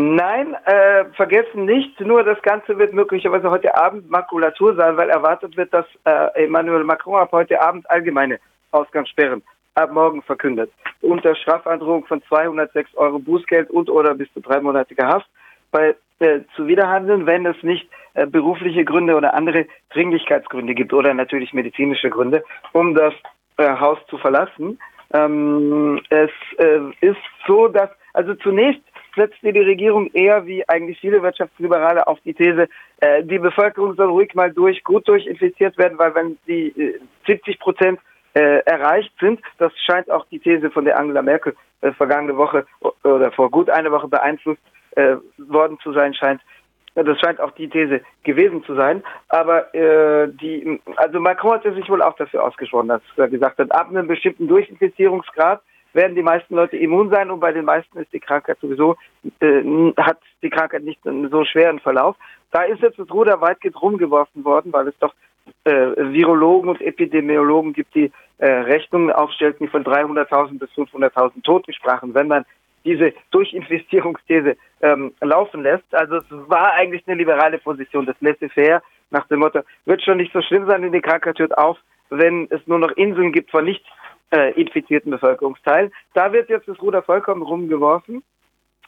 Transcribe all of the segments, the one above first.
Nein, äh, vergessen nicht, nur das Ganze wird möglicherweise heute Abend Makulatur sein, weil erwartet wird, dass äh, Emmanuel Macron ab heute Abend allgemeine Ausgangssperren ab morgen verkündet. Unter Strafandrohung von 206 Euro Bußgeld und oder bis zu dreimonatiger Haft bei äh, Zuwiderhandeln, wenn es nicht äh, berufliche Gründe oder andere Dringlichkeitsgründe gibt oder natürlich medizinische Gründe, um das äh, Haus zu verlassen. Ähm, es äh, ist so, dass also zunächst setzte die Regierung eher wie eigentlich viele Wirtschaftsliberale auf die These, äh, die Bevölkerung soll ruhig mal durch, gut durchinfiziert werden, weil wenn die äh, 70 Prozent äh, erreicht sind, das scheint auch die These von der Angela Merkel äh, vergangene Woche oder vor gut einer Woche beeinflusst äh, worden zu sein scheint. Das scheint auch die These gewesen zu sein. Aber äh, die, also Macron hat sich wohl auch dafür ausgesprochen, dass er gesagt hat, ab einem bestimmten Durchinfizierungsgrad werden die meisten Leute immun sein und bei den meisten ist die Krankheit sowieso, äh, hat die Krankheit nicht einen so schweren Verlauf. Da ist jetzt das Ruder weitgehend rumgeworfen worden, weil es doch äh, Virologen und Epidemiologen gibt, die äh, Rechnungen aufstellten, die von 300.000 bis 500.000 Toten sprachen, wenn man diese Durchinvestierungsthese ähm, laufen lässt. Also es war eigentlich eine liberale Position, das laissez-faire nach dem Motto, wird schon nicht so schlimm sein, in die Krankheit hört auf, wenn es nur noch Inseln gibt von nicht äh, infizierten Bevölkerungsteilen. Da wird jetzt das Ruder vollkommen rumgeworfen.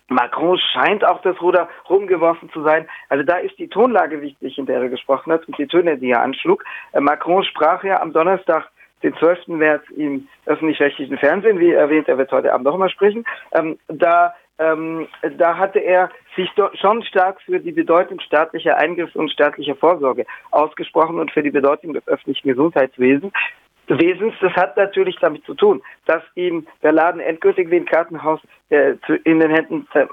Macron scheint auch das Ruder rumgeworfen zu sein. Also da ist die Tonlage wichtig, in der er gesprochen hat und die Töne, die er anschlug. Äh, Macron sprach ja am Donnerstag den 12. März im öffentlich-rechtlichen Fernsehen, wie erwähnt, er wird heute Abend noch mal sprechen. Ähm, da ähm, da hatte er sich schon stark für die Bedeutung staatlicher Eingriffs und staatlicher Vorsorge ausgesprochen und für die Bedeutung des öffentlichen Gesundheitswesens. Wesens. Das hat natürlich damit zu tun, dass ihm der Laden endgültig wie ein Kartenhaus äh, in den Händen äh,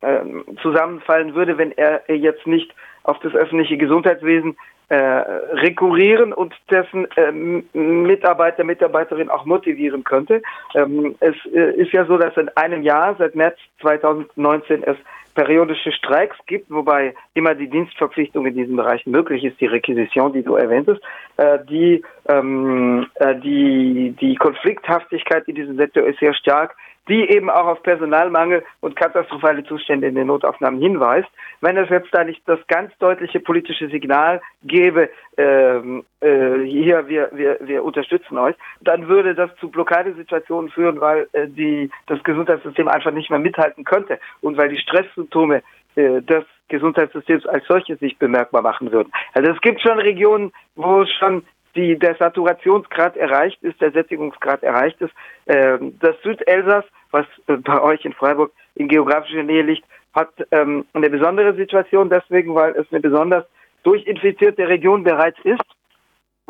äh, zusammenfallen würde, wenn er jetzt nicht auf das öffentliche Gesundheitswesen äh, rekurrieren und dessen ähm, Mitarbeiter, Mitarbeiterin auch motivieren könnte. Ähm, es äh, ist ja so, dass in einem Jahr, seit März 2019, es periodische Streiks gibt, wobei immer die Dienstverpflichtung in diesem Bereich möglich ist, die Requisition, die du erwähntest, äh, die, ähm, äh, die, die Konflikthaftigkeit in diesem Sektor ist sehr stark die eben auch auf Personalmangel und katastrophale Zustände in den Notaufnahmen hinweist. Wenn es jetzt da nicht das ganz deutliche politische Signal gäbe, ähm, äh, hier, wir, wir, wir unterstützen euch, dann würde das zu Blockadesituationen führen, weil äh, die, das Gesundheitssystem einfach nicht mehr mithalten könnte und weil die Stresssymptome äh, des Gesundheitssystems als solches sich bemerkbar machen würden. Also es gibt schon Regionen, wo schon die, der Saturationsgrad erreicht ist, der Sättigungsgrad erreicht ist. Ähm, das Südelsass, was äh, bei euch in Freiburg in geografischer Nähe liegt, hat ähm, eine besondere Situation deswegen, weil es eine besonders durchinfizierte Region bereits ist.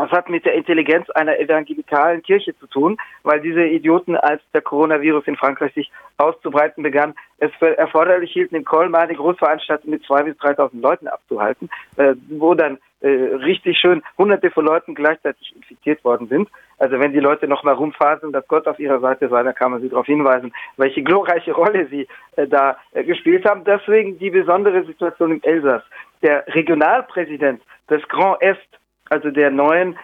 Das hat mit der Intelligenz einer evangelikalen Kirche zu tun, weil diese Idioten, als der Coronavirus in Frankreich sich auszubreiten begann, es für erforderlich hielten, in Colmar eine Großveranstaltung mit 2.000 bis 3.000 Leuten abzuhalten, äh, wo dann äh, richtig schön hunderte von Leuten gleichzeitig infiziert worden sind. Also wenn die Leute noch mal rumfaseln, dass Gott auf ihrer Seite sei, dann kann man sie darauf hinweisen, welche glorreiche Rolle sie äh, da äh, gespielt haben. Deswegen die besondere Situation im Elsass. Der Regionalpräsident des Grand Est also der neuen,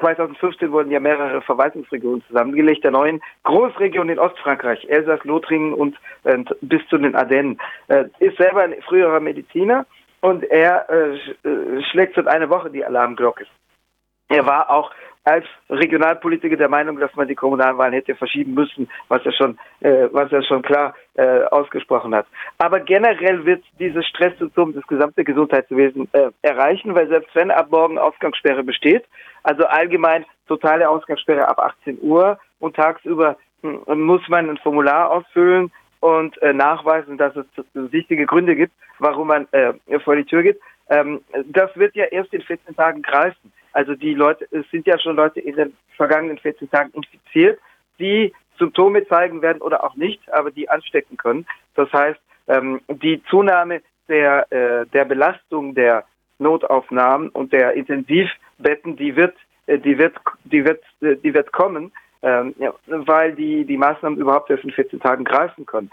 2015 wurden ja mehrere Verwaltungsregionen zusammengelegt, der neuen Großregion in Ostfrankreich, Elsass, Lothringen und äh, bis zu den Ardennen, äh, ist selber ein früherer Mediziner und er äh, äh schlägt seit einer Woche die Alarmglocke. Er war auch als Regionalpolitiker der Meinung, dass man die Kommunalwahlen hätte verschieben müssen, was er schon, äh, was er schon klar äh, ausgesprochen hat. Aber generell wird dieses Stresssymptom das gesamte Gesundheitswesen äh, erreichen, weil selbst wenn ab morgen Ausgangssperre besteht, also allgemein totale Ausgangssperre ab 18 Uhr und tagsüber hm, muss man ein Formular ausfüllen und äh, nachweisen, dass es wichtige Gründe gibt, warum man äh, vor die Tür geht. Ähm, das wird ja erst in 14 Tagen greifen. Also die Leute, es sind ja schon Leute in den vergangenen 14 Tagen infiziert, die Symptome zeigen werden oder auch nicht, aber die anstecken können. Das heißt, ähm, die Zunahme der, äh, der Belastung der Notaufnahmen und der Intensivbetten, die wird, äh, die wird, die wird, äh, die wird kommen ähm, ja, weil die, die Maßnahmen überhaupt erst in 14 Tagen greifen können.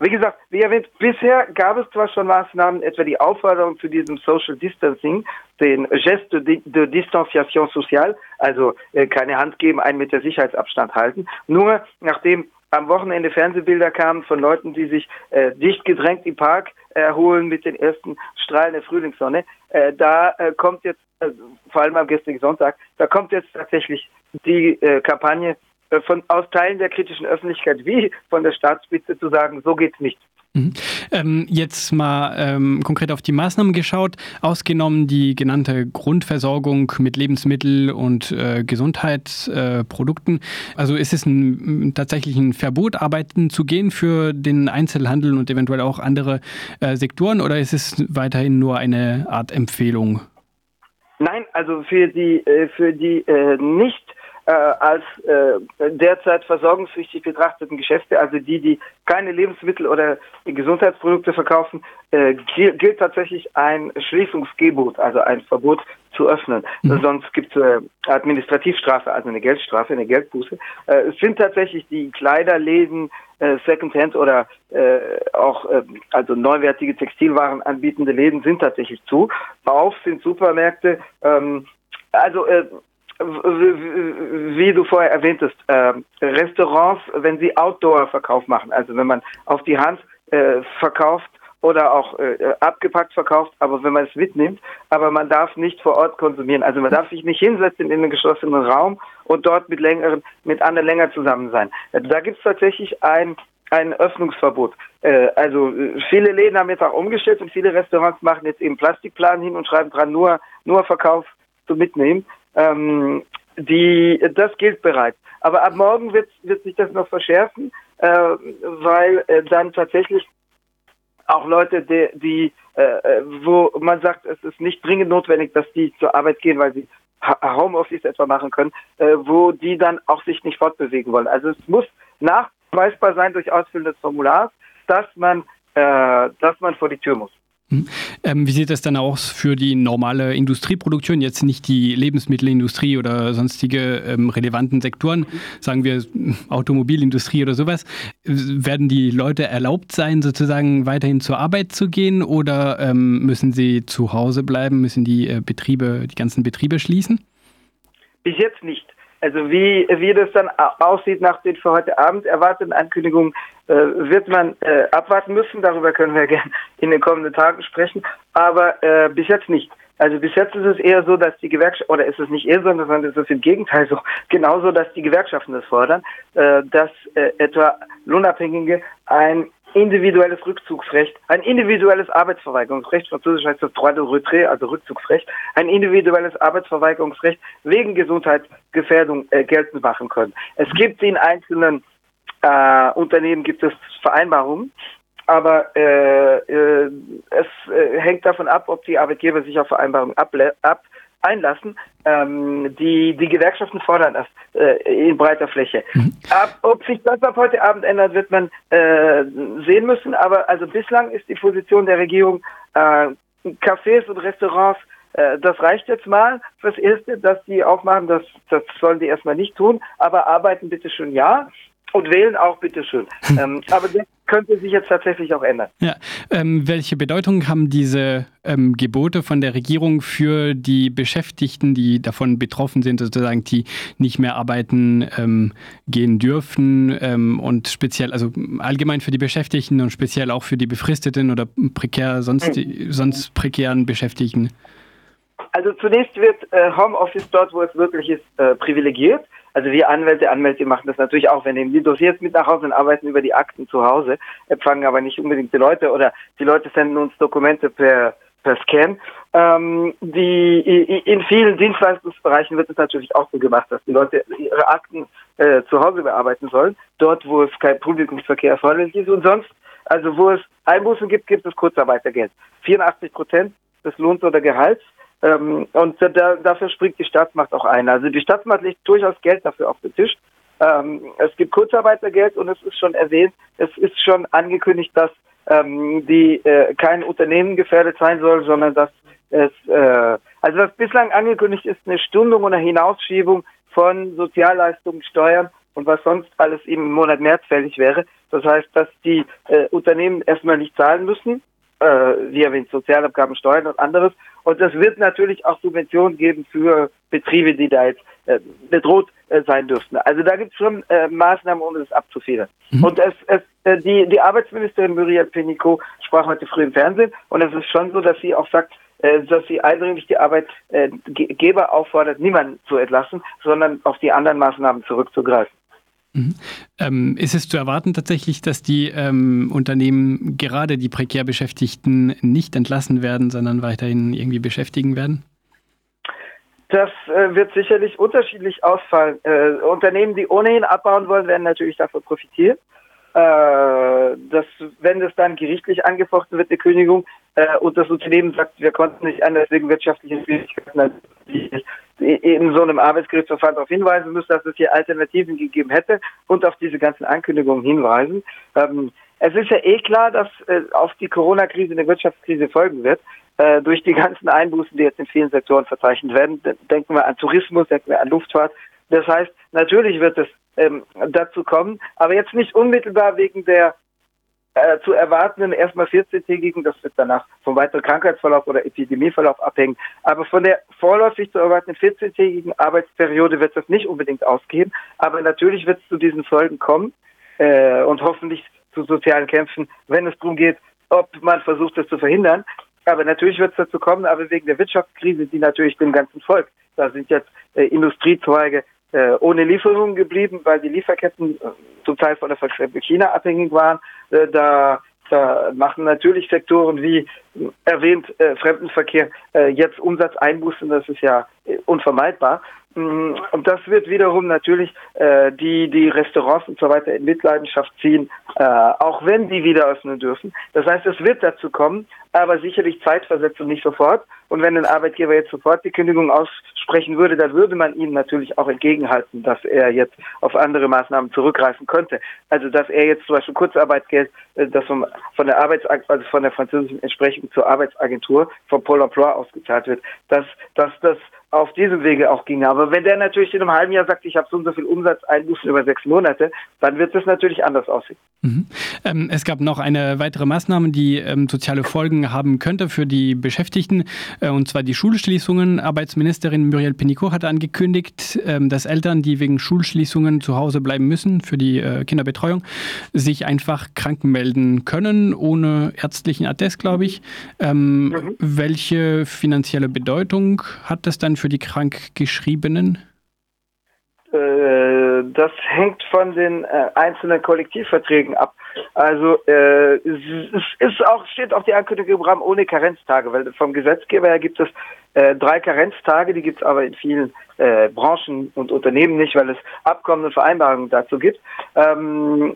Wie gesagt, wie erwähnt, bisher gab es zwar schon Maßnahmen, etwa die Aufforderung zu diesem Social Distancing, den Geste de, Distanciation Sociale, also äh, keine Hand geben, einen Meter Sicherheitsabstand halten. Nur nachdem am Wochenende Fernsehbilder kamen von Leuten, die sich äh, dicht gedrängt im Park erholen mit den ersten Strahlen der Frühlingssonne. Äh, da äh, kommt jetzt, äh, vor allem am gestrigen Sonntag, da kommt jetzt tatsächlich die äh, Kampagne äh, von aus Teilen der kritischen Öffentlichkeit wie von der Staatsspitze zu sagen, so geht's nicht. Mhm. Ähm, jetzt mal ähm, konkret auf die Maßnahmen geschaut, ausgenommen die genannte Grundversorgung mit Lebensmitteln und äh, Gesundheitsprodukten. Also ist es ein, tatsächlich ein Verbot, arbeiten zu gehen für den Einzelhandel und eventuell auch andere äh, Sektoren oder ist es weiterhin nur eine Art Empfehlung? Nein, also für die, äh, für die äh, nicht äh, als äh, derzeit versorgungspflichtig betrachteten Geschäfte, also die, die keine Lebensmittel oder Gesundheitsprodukte verkaufen, äh, gilt tatsächlich ein Schließungsgebot, also ein Verbot zu öffnen. Mhm. Sonst gibt es äh, Administrativstrafe, also eine Geldstrafe, eine Geldbuße. Äh, es sind tatsächlich die Kleiderläden, äh, Secondhand oder äh, auch äh, also neuwertige Textilwaren anbietende Läden sind tatsächlich zu. Auf sind Supermärkte. Ähm, also äh, wie du vorher erwähntest, äh, Restaurants, wenn sie Outdoor-Verkauf machen, also wenn man auf die Hand äh, verkauft oder auch äh, abgepackt verkauft, aber wenn man es mitnimmt, aber man darf nicht vor Ort konsumieren. Also man darf sich nicht hinsetzen in einen geschlossenen Raum und dort mit längeren, mit anderen länger zusammen sein. Da gibt es tatsächlich ein ein Öffnungsverbot. Äh, also viele Läden haben jetzt auch umgestellt und viele Restaurants machen jetzt eben Plastikplan hin und schreiben dran nur nur Verkauf zu mitnehmen. Ähm, die, das gilt bereits. Aber ab morgen wird, wird sich das noch verschärfen, äh, weil äh, dann tatsächlich auch Leute, die, die äh, wo man sagt, es ist nicht dringend notwendig, dass die zur Arbeit gehen, weil sie Homeoffice etwa machen können, äh, wo die dann auch sich nicht fortbewegen wollen. Also es muss nachweisbar sein durch Ausfüllen des Formulars, dass man, äh, dass man vor die Tür muss. Hm. Ähm, wie sieht das dann aus für die normale Industrieproduktion, jetzt nicht die Lebensmittelindustrie oder sonstige ähm, relevanten Sektoren, sagen wir Automobilindustrie oder sowas? Werden die Leute erlaubt sein, sozusagen weiterhin zur Arbeit zu gehen oder ähm, müssen sie zu Hause bleiben, müssen die äh, Betriebe, die ganzen Betriebe schließen? Bis jetzt nicht. Also wie, wie das dann aussieht nach den für heute Abend erwarteten Ankündigungen, äh, wird man äh, abwarten müssen. Darüber können wir gerne in den kommenden Tagen sprechen. Aber äh, bis jetzt nicht. Also bis jetzt ist es eher so, dass die Gewerkschaften, oder ist es nicht eher so, sondern es ist im Gegenteil so, genauso, dass die Gewerkschaften das fordern, äh, dass äh, etwa Lohnabhängige ein individuelles Rückzugsrecht, ein individuelles Arbeitsverweigerungsrecht, französisch heißt das droit de retrait, also Rückzugsrecht, ein individuelles Arbeitsverweigerungsrecht wegen Gesundheitsgefährdung äh, geltend machen können. Es gibt in einzelnen äh, Unternehmen gibt es Vereinbarungen, aber äh, äh, es äh, hängt davon ab, ob die Arbeitgeber sich auf Vereinbarungen ab, ab einlassen. Ähm, die, die Gewerkschaften fordern das äh, in breiter Fläche. Mhm. Ab, ob sich das ab heute Abend ändert, wird man äh, sehen müssen. Aber also bislang ist die Position der Regierung, äh, Cafés und Restaurants, äh, das reicht jetzt mal fürs Erste, dass die aufmachen. Das, das sollen die erstmal nicht tun. Aber arbeiten bitte schon ja. Und wählen auch, bitteschön. ähm, aber das könnte sich jetzt tatsächlich auch ändern. Ja. Ähm, welche Bedeutung haben diese ähm, Gebote von der Regierung für die Beschäftigten, die davon betroffen sind, sozusagen, die nicht mehr arbeiten ähm, gehen dürfen ähm, und speziell, also allgemein für die Beschäftigten und speziell auch für die befristeten oder prekär, sonst, mhm. sonst prekären Beschäftigten? Also zunächst wird äh, Homeoffice dort, wo es wirklich ist, äh, privilegiert. Also wir Anwälte, Anwälte machen das natürlich auch. Wir nehmen die Dossiers mit nach Hause und arbeiten über die Akten zu Hause, empfangen aber nicht unbedingt die Leute oder die Leute senden uns Dokumente per per Scan. Ähm, die, in vielen Dienstleistungsbereichen wird es natürlich auch so gemacht, dass die Leute ihre Akten äh, zu Hause bearbeiten sollen, dort wo es kein Publikumsverkehr erforderlich ist und sonst, also wo es Einbußen gibt, gibt es Kurzarbeitergeld. 84 Prozent des Lohns oder Gehalts ähm, und da, dafür springt die Staatsmacht auch ein. Also die Staatsmacht legt durchaus Geld dafür auf den Tisch. Ähm, es gibt Kurzarbeitergeld und es ist schon erwähnt, es ist schon angekündigt, dass ähm, die äh, kein Unternehmen gefährdet sein soll, sondern dass es äh, also was bislang angekündigt ist, eine Stundung oder Hinausschiebung von Sozialleistungen, Steuern und was sonst alles im Monat März fällig wäre. Das heißt, dass die äh, Unternehmen erstmal nicht zahlen müssen äh, wie erwähnt, Sozialabgaben, Steuern und anderes. Und es wird natürlich auch Subventionen geben für Betriebe, die da jetzt äh, bedroht äh, sein dürften. Also da gibt es schon äh, Maßnahmen, um das abzufedern. Mhm. Und es, es, äh, die, die Arbeitsministerin Muriel Penico sprach heute früh im Fernsehen und es ist schon so, dass sie auch sagt, äh, dass sie eindringlich die Arbeitgeber auffordert, niemanden zu entlassen, sondern auf die anderen Maßnahmen zurückzugreifen. Mhm. Ähm, ist es zu erwarten tatsächlich, dass die ähm, Unternehmen gerade die prekär Beschäftigten nicht entlassen werden, sondern weiterhin irgendwie beschäftigen werden? Das äh, wird sicherlich unterschiedlich ausfallen. Äh, Unternehmen, die ohnehin abbauen wollen, werden natürlich davon profitieren. Äh, dass, wenn das dann gerichtlich angefochten wird, die Kündigung, äh, und das Unternehmen sagt, wir konnten nicht anders wegen wirtschaftlichen Schwierigkeiten, in so einem Arbeitsgerichtsverfahren darauf hinweisen müssen, dass es hier Alternativen gegeben hätte und auf diese ganzen Ankündigungen hinweisen. Ähm, es ist ja eh klar, dass äh, auf die Corona-Krise eine Wirtschaftskrise folgen wird. Äh, durch die ganzen Einbußen, die jetzt in vielen Sektoren verzeichnet werden. Denken wir an Tourismus, denken wir an Luftfahrt. Das heißt, natürlich wird es ähm, dazu kommen, aber jetzt nicht unmittelbar wegen der äh, zu erwartenden erstmal 14-tägigen, das wird danach vom weiteren Krankheitsverlauf oder Epidemieverlauf abhängen, aber von der vorläufig zu erwartenden 14-tägigen Arbeitsperiode wird das nicht unbedingt ausgehen, aber natürlich wird es zu diesen Folgen kommen äh, und hoffentlich zu sozialen Kämpfen, wenn es darum geht, ob man versucht, das zu verhindern. Aber natürlich wird es dazu kommen, aber wegen der Wirtschaftskrise, die natürlich dem ganzen Folgt. Da sind jetzt äh, Industriezweige ohne Lieferungen geblieben, weil die Lieferketten äh, zum Teil von der Verschleppung China abhängig waren. Äh, da, da machen natürlich Sektoren wie äh, erwähnt äh, Fremdenverkehr äh, jetzt Umsatzeinbußen, das ist ja unvermeidbar. Mm, und das wird wiederum natürlich äh, die, die Restaurants und so weiter in Mitleidenschaft ziehen, äh, auch wenn die wieder öffnen dürfen. Das heißt, es wird dazu kommen, aber sicherlich zeitversetzt und nicht sofort. Und wenn ein Arbeitgeber jetzt sofort die Kündigung aussprechen würde, dann würde man ihm natürlich auch entgegenhalten, dass er jetzt auf andere Maßnahmen zurückgreifen könnte. Also dass er jetzt zum Beispiel Kurzarbeitsgeld, äh, das vom, von der Arbeits also von der französischen Entsprechung zur Arbeitsagentur von Pôle Emploi ausgezahlt wird, dass, dass das auf diesem Wege auch ging. Aber wenn der natürlich in einem halben Jahr sagt, ich habe so und so viel Umsatzeinbußen über sechs Monate, dann wird es natürlich anders aussehen. Mhm. Ähm, es gab noch eine weitere Maßnahme, die ähm, soziale Folgen haben könnte für die Beschäftigten, äh, und zwar die Schulschließungen. Arbeitsministerin Muriel Penicot hatte angekündigt, ähm, dass Eltern, die wegen Schulschließungen zu Hause bleiben müssen für die äh, Kinderbetreuung, sich einfach krank melden können, ohne ärztlichen Attest, glaube ich. Ähm, mhm. Welche finanzielle Bedeutung hat das dann für die Krankgeschriebenen? Äh, das hängt von den äh, einzelnen Kollektivverträgen ab. Also äh, es ist auch, steht auch die Ankündigung im Rahmen ohne Karenztage, weil vom Gesetzgeber her gibt es drei Karenztage, die gibt es aber in vielen äh, Branchen und Unternehmen nicht, weil es Abkommen und Vereinbarungen dazu gibt. Ähm,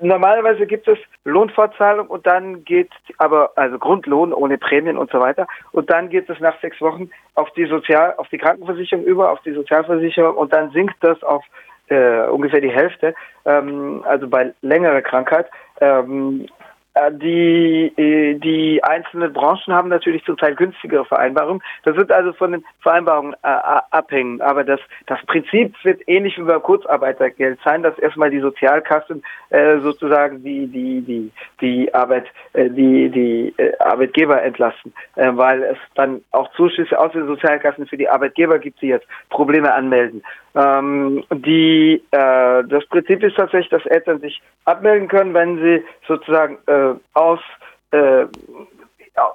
normalerweise gibt es Lohnfortzahlung und dann geht aber also Grundlohn ohne Prämien und so weiter und dann geht es nach sechs Wochen auf die Sozial auf die Krankenversicherung über, auf die Sozialversicherung und dann sinkt das auf äh, ungefähr die Hälfte, ähm, also bei längerer Krankheit. Ähm, äh, die, äh, die einzelnen Branchen haben natürlich zum Teil günstigere Vereinbarungen. Das wird also von den Vereinbarungen äh, abhängen. Aber das, das Prinzip wird ähnlich wie beim Kurzarbeitergeld sein, dass erstmal die Sozialkassen äh, sozusagen die, die, die, die Arbeit, äh, die, die äh, Arbeitgeber entlasten, äh, weil es dann auch Zuschüsse aus den Sozialkassen für die Arbeitgeber gibt, die jetzt Probleme anmelden. Ähm, die, äh, das Prinzip ist tatsächlich, dass Eltern sich abmelden können, wenn sie sozusagen äh, aus äh,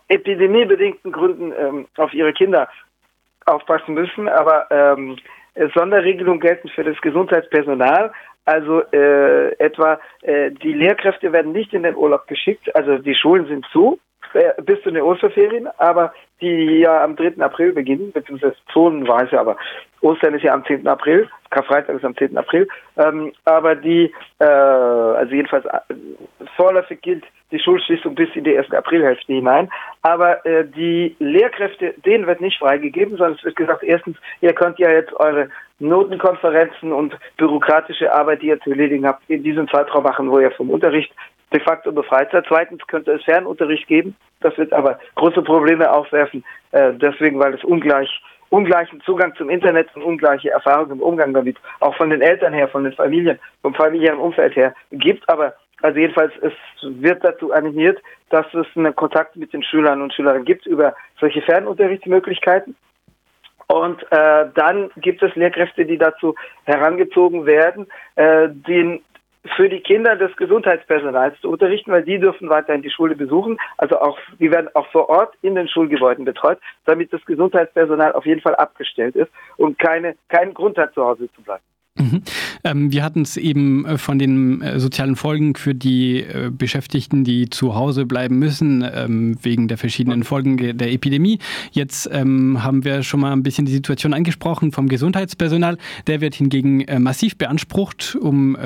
epidemiebedingten Gründen ähm, auf ihre Kinder aufpassen müssen. Aber ähm, Sonderregelungen gelten für das Gesundheitspersonal. Also äh, etwa äh, die Lehrkräfte werden nicht in den Urlaub geschickt, also die Schulen sind zu äh, bis zu den Osterferien, aber die ja am 3. April beginnen, beziehungsweise zonenweise, aber Ostern ist ja am 10. April, Karfreitag ist am 10. April, ähm, aber die, äh, also jedenfalls äh, vorläufig gilt die Schulschließung bis in die erste Aprilhälfte hinein, aber äh, die Lehrkräfte, denen wird nicht freigegeben, sondern es wird gesagt, erstens, ihr könnt ja jetzt eure Notenkonferenzen und bürokratische Arbeit, die ihr zu erledigen habt, in diesem Zeitraum machen, wo ihr vom Unterricht de facto befreit seid. Zweitens könnte es Fernunterricht geben, das wird aber große Probleme aufwerfen, äh, deswegen, weil es ungleich ungleichen Zugang zum Internet und ungleiche Erfahrungen im Umgang damit auch von den Eltern her, von den Familien, vom familiären Umfeld her gibt. Aber Also jedenfalls, es wird dazu animiert, dass es einen Kontakt mit den Schülern und Schülerinnen gibt über solche Fernunterrichtsmöglichkeiten. Und äh, dann gibt es Lehrkräfte, die dazu herangezogen werden, äh, den für die Kinder des Gesundheitspersonals zu unterrichten, weil die dürfen weiterhin die Schule besuchen. Also auch, die werden auch vor Ort in den Schulgebäuden betreut, damit das Gesundheitspersonal auf jeden Fall abgestellt ist und keine, keinen Grund hat, zu Hause zu bleiben. Mhm. Ähm, wir hatten es eben äh, von den äh, sozialen Folgen für die äh, Beschäftigten, die zu Hause bleiben müssen, ähm, wegen der verschiedenen Folgen der Epidemie. Jetzt ähm, haben wir schon mal ein bisschen die Situation angesprochen vom Gesundheitspersonal. Der wird hingegen äh, massiv beansprucht, um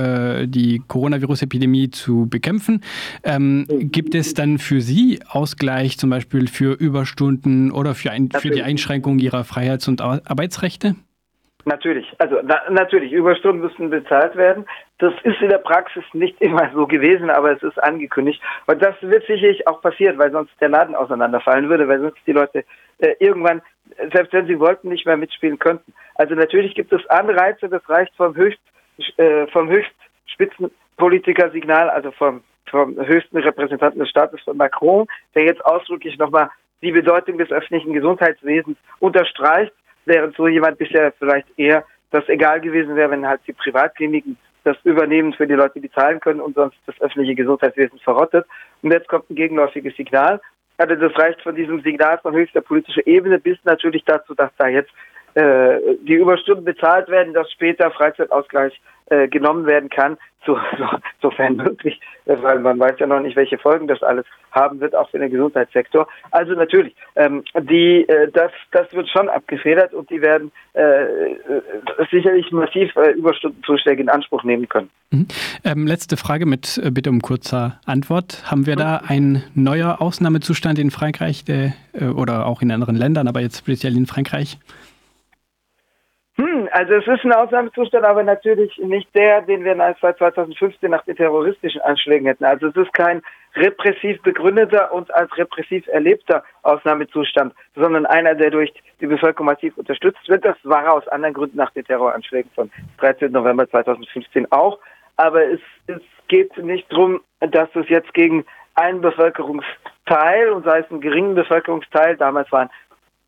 die Coronavirus-Epidemie zu bekämpfen. Ähm, gibt es dann für Sie Ausgleich zum Beispiel für Überstunden oder für, ein, für die Einschränkung Ihrer Freiheits- und Arbeitsrechte? Natürlich, also na, natürlich, Überstunden müssen bezahlt werden. Das ist in der Praxis nicht immer so gewesen, aber es ist angekündigt. Und das wird sicherlich auch passieren, weil sonst der Laden auseinanderfallen würde, weil sonst die Leute äh, irgendwann, selbst wenn sie wollten, nicht mehr mitspielen könnten. Also natürlich gibt es Anreize, das reicht vom höchst, äh, vom höchst Spitzenpolitiker-Signal, also vom, vom höchsten Repräsentanten des Staates von Macron, der jetzt ausdrücklich nochmal die Bedeutung des öffentlichen Gesundheitswesens unterstreicht während so jemand bisher vielleicht eher das egal gewesen wäre, wenn halt die Privatkliniken das übernehmen für die Leute, die zahlen können und sonst das öffentliche Gesundheitswesen verrottet. Und jetzt kommt ein gegenläufiges Signal. Also das reicht von diesem Signal von höchster politischer Ebene bis natürlich dazu, dass da jetzt die Überstunden bezahlt werden, dass später Freizeitausgleich äh, genommen werden kann, so, so, sofern möglich, weil man weiß ja noch nicht, welche Folgen das alles haben wird, auch für den Gesundheitssektor. Also natürlich, ähm, die, äh, das, das wird schon abgefedert und die werden äh, sicherlich massiv äh, Überstundenzuschläge in Anspruch nehmen können. Mhm. Ähm, letzte Frage mit äh, bitte um kurzer Antwort. Haben wir da ein neuer Ausnahmezustand in Frankreich der, äh, oder auch in anderen Ländern, aber jetzt speziell in Frankreich? Also es ist ein Ausnahmezustand, aber natürlich nicht der, den wir seit 2015 nach den terroristischen Anschlägen hätten. Also es ist kein repressiv begründeter und als repressiv erlebter Ausnahmezustand, sondern einer, der durch die Bevölkerung massiv unterstützt wird. Das war aus anderen Gründen nach den Terroranschlägen von 13. November 2015 auch. Aber es, es geht nicht darum, dass es jetzt gegen einen Bevölkerungsteil und sei es einen geringen Bevölkerungsteil, damals waren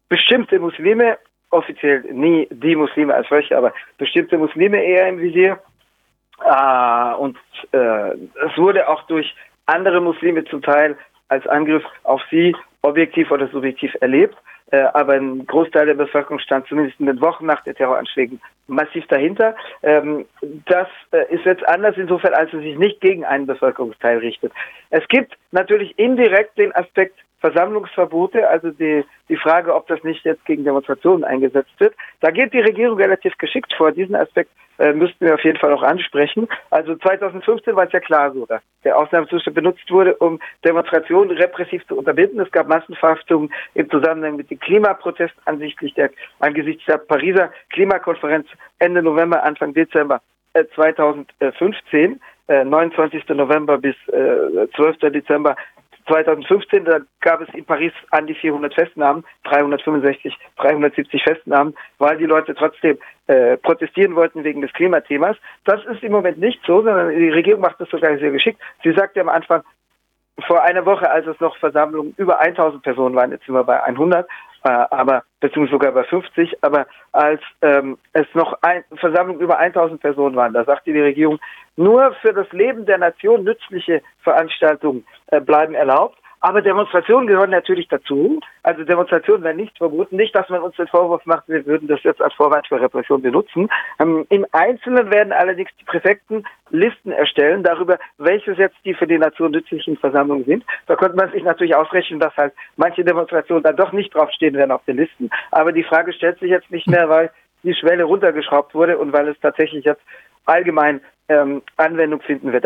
bestimmte Muslime offiziell nie die Muslime als solche, aber bestimmte Muslime eher im Visier. Äh, und äh, es wurde auch durch andere Muslime zum Teil als Angriff auf sie objektiv oder subjektiv erlebt. Äh, aber ein Großteil der Bevölkerung stand zumindest in den Wochen nach den Terroranschlägen massiv dahinter. Ähm, das äh, ist jetzt anders insofern, als es sich nicht gegen einen Bevölkerungsteil richtet. Es gibt natürlich indirekt den Aspekt Versammlungsverbote, also die, die Frage, ob das nicht jetzt gegen Demonstrationen eingesetzt wird. Da geht die Regierung relativ geschickt vor. Diesen Aspekt äh, müssten wir auf jeden Fall auch ansprechen. Also 2015 war es ja klar so, dass der Ausnahmezustand benutzt wurde, um Demonstrationen repressiv zu unterbinden. Es gab Massenverhaftungen im Zusammenhang mit dem Klimaprotest ansichtlich der, angesichts der Pariser Klimakonferenz Ende November, Anfang Dezember 2015. Äh, 29. Äh, November bis äh, 12. Dezember 2015, da gab es in Paris an die 400 Festnahmen, 365, 370 Festnahmen, weil die Leute trotzdem äh, protestieren wollten wegen des Klimathemas. Das ist im Moment nicht so, sondern die Regierung macht das sogar sehr geschickt. Sie sagte am Anfang, vor einer Woche, als es noch Versammlungen über 1000 Personen waren, jetzt sind wir bei 100, äh, aber beziehungsweise sogar bei 50, aber als ähm, es noch ein, Versammlungen über 1000 Personen waren, da sagte die Regierung, nur für das Leben der Nation nützliche Veranstaltungen äh, bleiben erlaubt. Aber Demonstrationen gehören natürlich dazu. Also Demonstrationen werden nicht verboten. Nicht, dass man uns den Vorwurf macht, wir würden das jetzt als Vorwand für Repression benutzen. Ähm, Im Einzelnen werden allerdings die Präfekten Listen erstellen darüber, welches jetzt die für die Nation nützlichen Versammlungen sind. Da könnte man sich natürlich ausrechnen, dass halt manche Demonstrationen dann doch nicht draufstehen werden auf den Listen. Aber die Frage stellt sich jetzt nicht mehr, weil die Schwelle runtergeschraubt wurde und weil es tatsächlich jetzt allgemein ähm, Anwendung finden wird.